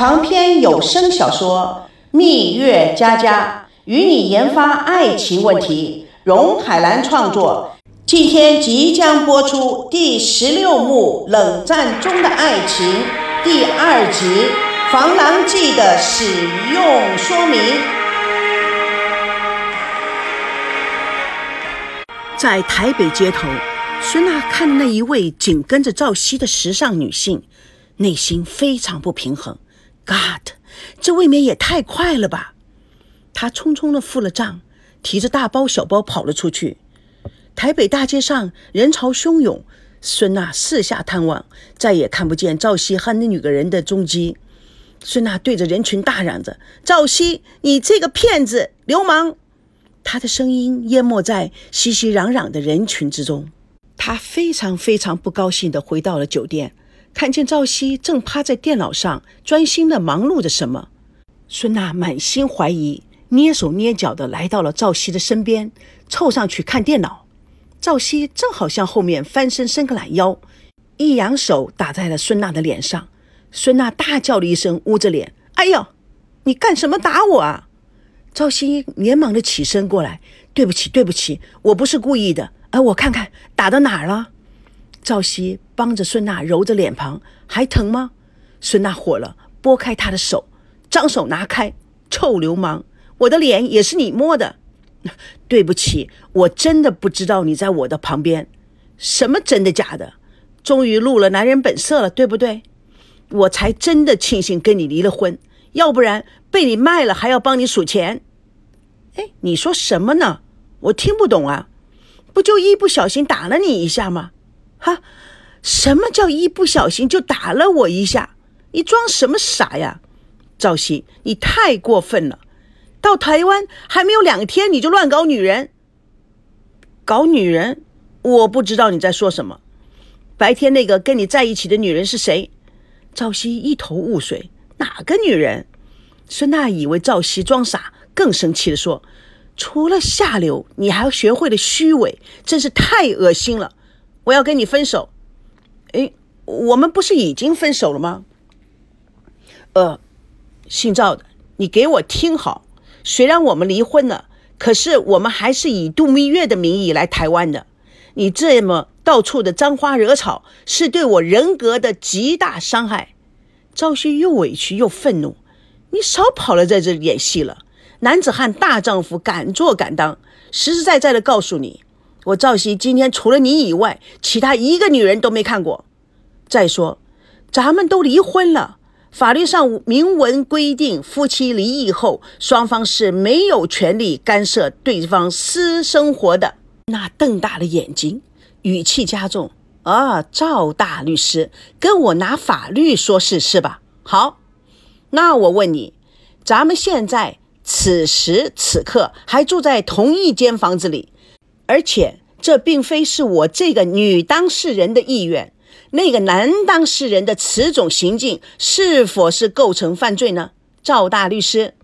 长篇有声小说《蜜月佳佳》，与你研发爱情问题。荣海兰创作，今天即将播出第十六幕《冷战中的爱情》第二集《防狼剂的使用说明》。在台北街头，孙娜看那一位紧跟着赵熙的时尚女性，内心非常不平衡。God，这未免也太快了吧！他匆匆的付了账，提着大包小包跑了出去。台北大街上人潮汹涌，孙娜四下探望，再也看不见赵熙和那女个人的踪迹。孙娜对着人群大嚷着：“赵熙，你这个骗子、流氓！”她的声音淹没在熙熙攘攘的人群之中。她非常非常不高兴地回到了酒店。看见赵熙正趴在电脑上专心的忙碌着什么，孙娜满心怀疑，蹑手蹑脚的来到了赵熙的身边，凑上去看电脑。赵熙正好向后面翻身伸个懒腰，一扬手打在了孙娜的脸上。孙娜大叫了一声，捂着脸：“哎呦，你干什么打我啊？”赵熙连忙的起身过来：“对不起，对不起，我不是故意的。哎，我看看打到哪儿了。”赵熙帮着孙娜揉着脸庞，还疼吗？孙娜火了，拨开他的手，张手拿开，臭流氓！我的脸也是你摸的，对不起，我真的不知道你在我的旁边。什么真的假的？终于露了男人本色了，对不对？我才真的庆幸跟你离了婚，要不然被你卖了还要帮你数钱。哎，你说什么呢？我听不懂啊！不就一不小心打了你一下吗？哈，什么叫一不小心就打了我一下？你装什么傻呀，赵熙，你太过分了！到台湾还没有两天，你就乱搞女人，搞女人？我不知道你在说什么。白天那个跟你在一起的女人是谁？赵熙一头雾水，哪个女人？孙娜以为赵熙装傻，更生气的说：“除了下流，你还学会了虚伪，真是太恶心了。”我要跟你分手，哎，我们不是已经分手了吗？呃，姓赵的，你给我听好，虽然我们离婚了，可是我们还是以度蜜月的名义来台湾的。你这么到处的沾花惹草，是对我人格的极大伤害。赵旭又委屈又愤怒，你少跑了，在这里演戏了。男子汉大丈夫，敢做敢当，实实在在的告诉你。我赵熙今天除了你以外，其他一个女人都没看过。再说，咱们都离婚了，法律上明文规定，夫妻离异后，双方是没有权利干涉对方私生活的。那瞪大了眼睛，语气加重：“啊，赵大律师，跟我拿法律说事是吧？好，那我问你，咱们现在此时此刻还住在同一间房子里？”而且这并非是我这个女当事人的意愿，那个男当事人的此种行径是否是构成犯罪呢？赵大律师，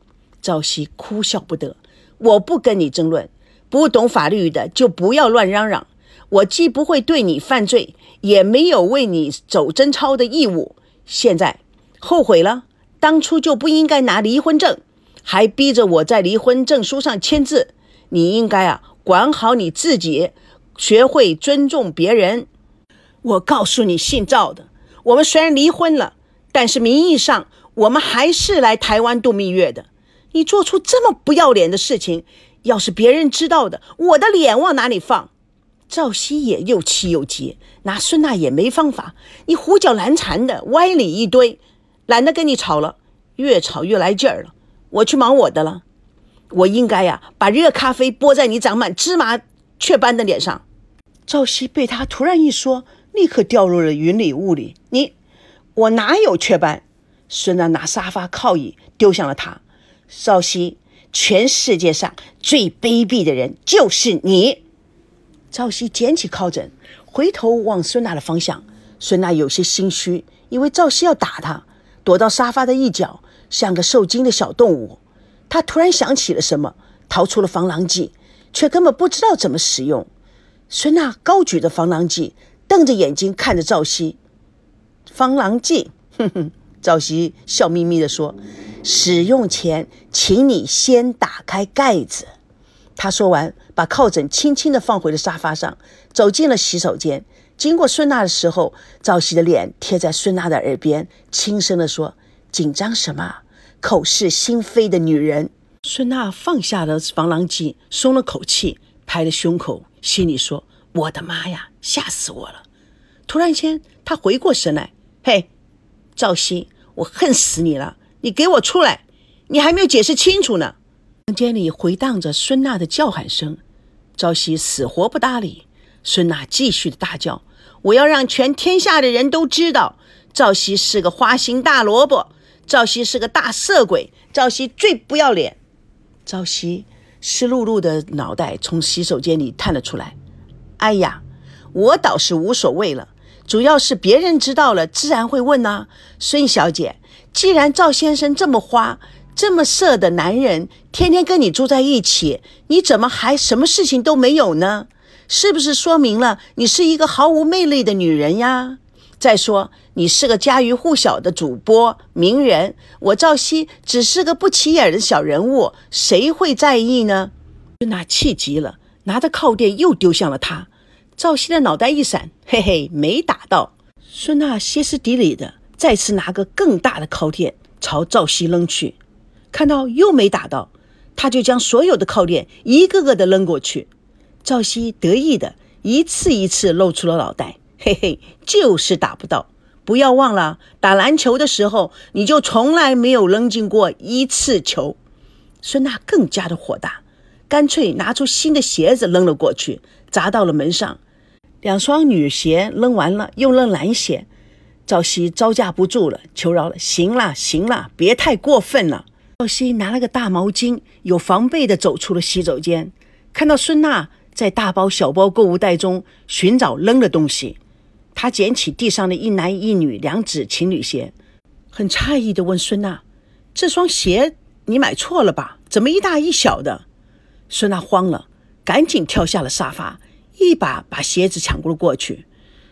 赵熙哭笑不得。我不跟你争论，不懂法律的就不要乱嚷嚷。我既不会对你犯罪，也没有为你走贞操的义务。现在后悔了，当初就不应该拿离婚证，还逼着我在离婚证书上签字。你应该啊。管好你自己，学会尊重别人。我告诉你，姓赵的，我们虽然离婚了，但是名义上我们还是来台湾度蜜月的。你做出这么不要脸的事情，要是别人知道的，我的脸往哪里放？赵熙也又气又急，拿孙娜也没方法。你胡搅蛮缠的，歪理一堆，懒得跟你吵了，越吵越来劲儿了。我去忙我的了。我应该呀，把热咖啡泼在你长满芝麻雀斑的脸上。赵熙被他突然一说，立刻掉入了云里雾里。你，我哪有雀斑？孙娜拿沙发靠椅丢向了他。赵熙，全世界上最卑鄙的人就是你。赵熙捡起靠枕，回头望孙娜的方向。孙娜有些心虚，以为赵熙要打他，躲到沙发的一角，像个受惊的小动物。他突然想起了什么，逃出了防狼剂，却根本不知道怎么使用。孙娜高举着防狼剂，瞪着眼睛看着赵熙。防狼剂，哼哼，赵熙笑眯眯地说：“使用前，请你先打开盖子。”他说完，把靠枕轻轻地放回了沙发上，走进了洗手间。经过孙娜的时候，赵熙的脸贴在孙娜的耳边，轻声地说：“紧张什么？口是心非的女人。”孙娜放下了防狼剂，松了口气，拍着胸口，心里说：“我的妈呀，吓死我了！”突然间，她回过神来：“嘿，赵熙，我恨死你了！你给我出来！你还没有解释清楚呢！”房间里回荡着孙娜的叫喊声，赵熙死活不搭理。孙娜继续的大叫：“我要让全天下的人都知道，赵熙是个花心大萝卜，赵熙是个大色鬼，赵熙最不要脸。”赵熙湿漉漉的脑袋从洗手间里探了出来。“哎呀，我倒是无所谓了，主要是别人知道了，自然会问呐。孙小姐，既然赵先生这么花。”这么色的男人，天天跟你住在一起，你怎么还什么事情都没有呢？是不是说明了你是一个毫无魅力的女人呀？再说，你是个家喻户晓的主播名人，我赵熙只是个不起眼的小人物，谁会在意呢？孙娜气急了，拿着靠垫又丢向了他。赵熙的脑袋一闪，嘿嘿，没打到。孙娜歇斯底里的再次拿个更大的靠垫朝赵熙扔去。看到又没打到，他就将所有的靠垫一个个的扔过去。赵熙得意的一次一次露出了脑袋，嘿嘿，就是打不到。不要忘了，打篮球的时候你就从来没有扔进过一次球。孙娜更加的火大，干脆拿出新的鞋子扔了过去，砸到了门上。两双女鞋扔完了，又扔男鞋。赵熙招架不住了，求饶了：“行了，行了，别太过分了。”赵熙拿了个大毛巾，有防备的走出了洗手间。看到孙娜在大包小包购物袋中寻找扔的东西，他捡起地上的一男一女两只情侣鞋，很诧异地问孙娜：“这双鞋你买错了吧？怎么一大一小的？”孙娜慌了，赶紧跳下了沙发，一把把鞋子抢过了过去。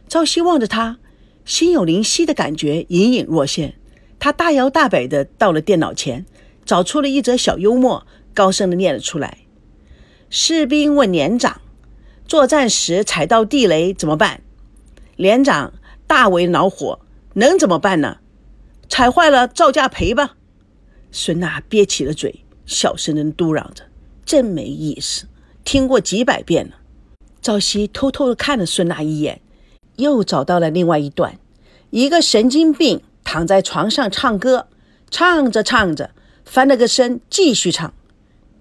赵熙望着他，心有灵犀的感觉隐隐若现。他大摇大摆地到了电脑前。找出了一则小幽默，高声的念了出来：“士兵问连长，作战时踩到地雷怎么办？连长大为恼火，能怎么办呢？踩坏了照价赔吧。”孙娜憋起了嘴，小声的嘟囔着：“真没意思，听过几百遍了。”赵西偷偷的看了孙娜一眼，又找到了另外一段：一个神经病躺在床上唱歌，唱着唱着。翻了个身，继续唱。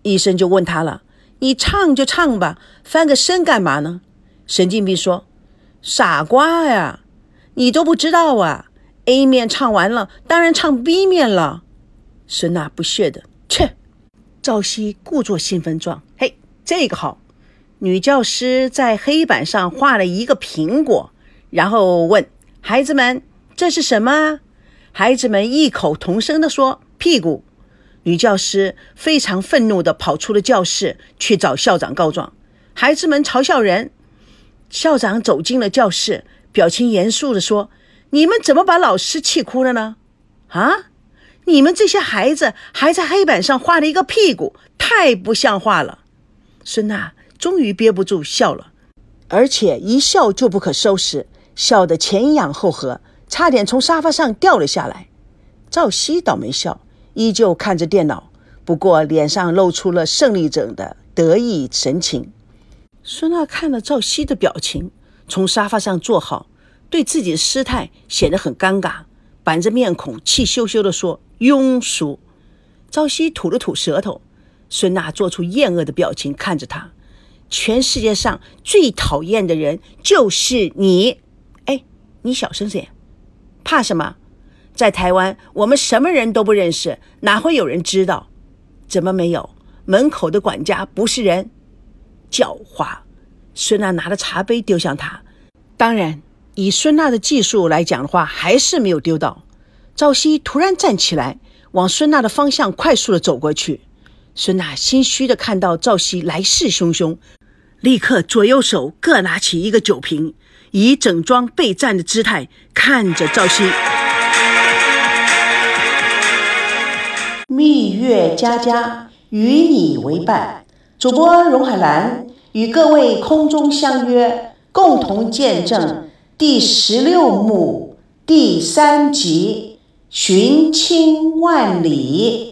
医生就问他了：“你唱就唱吧，翻个身干嘛呢？”神经病说：“傻瓜呀，你都不知道啊！A 面唱完了，当然唱 B 面了。”孙娜不屑的：“切！”赵熙故作兴奋状：“嘿，这个好。”女教师在黑板上画了一个苹果，然后问孩子们：“这是什么？”孩子们异口同声地说：“屁股。”女教师非常愤怒地跑出了教室，去找校长告状。孩子们嘲笑人。校长走进了教室，表情严肃地说：“你们怎么把老师气哭了呢？啊，你们这些孩子还在黑板上画了一个屁股，太不像话了。”孙娜终于憋不住笑了，而且一笑就不可收拾，笑得前仰后合，差点从沙发上掉了下来。赵熙倒没笑。依旧看着电脑，不过脸上露出了胜利者的得意神情。孙娜看了赵熙的表情，从沙发上坐好，对自己的失态显得很尴尬，板着面孔，气羞羞地说：“庸俗。”赵熙吐了吐舌头。孙娜做出厌恶的表情看着他：“全世界上最讨厌的人就是你。哎，你小声点，怕什么？”在台湾，我们什么人都不认识，哪会有人知道？怎么没有？门口的管家不是人？狡猾！孙娜拿着茶杯丢向他。当然，以孙娜的技术来讲的话，还是没有丢到。赵熙突然站起来，往孙娜的方向快速的走过去。孙娜心虚的看到赵熙来势汹汹，立刻左右手各拿起一个酒瓶，以整装备战的姿态看着赵熙。蜜月佳佳与你为伴。主播荣海兰与各位空中相约，共同见证第十六幕第三集《寻亲万里》。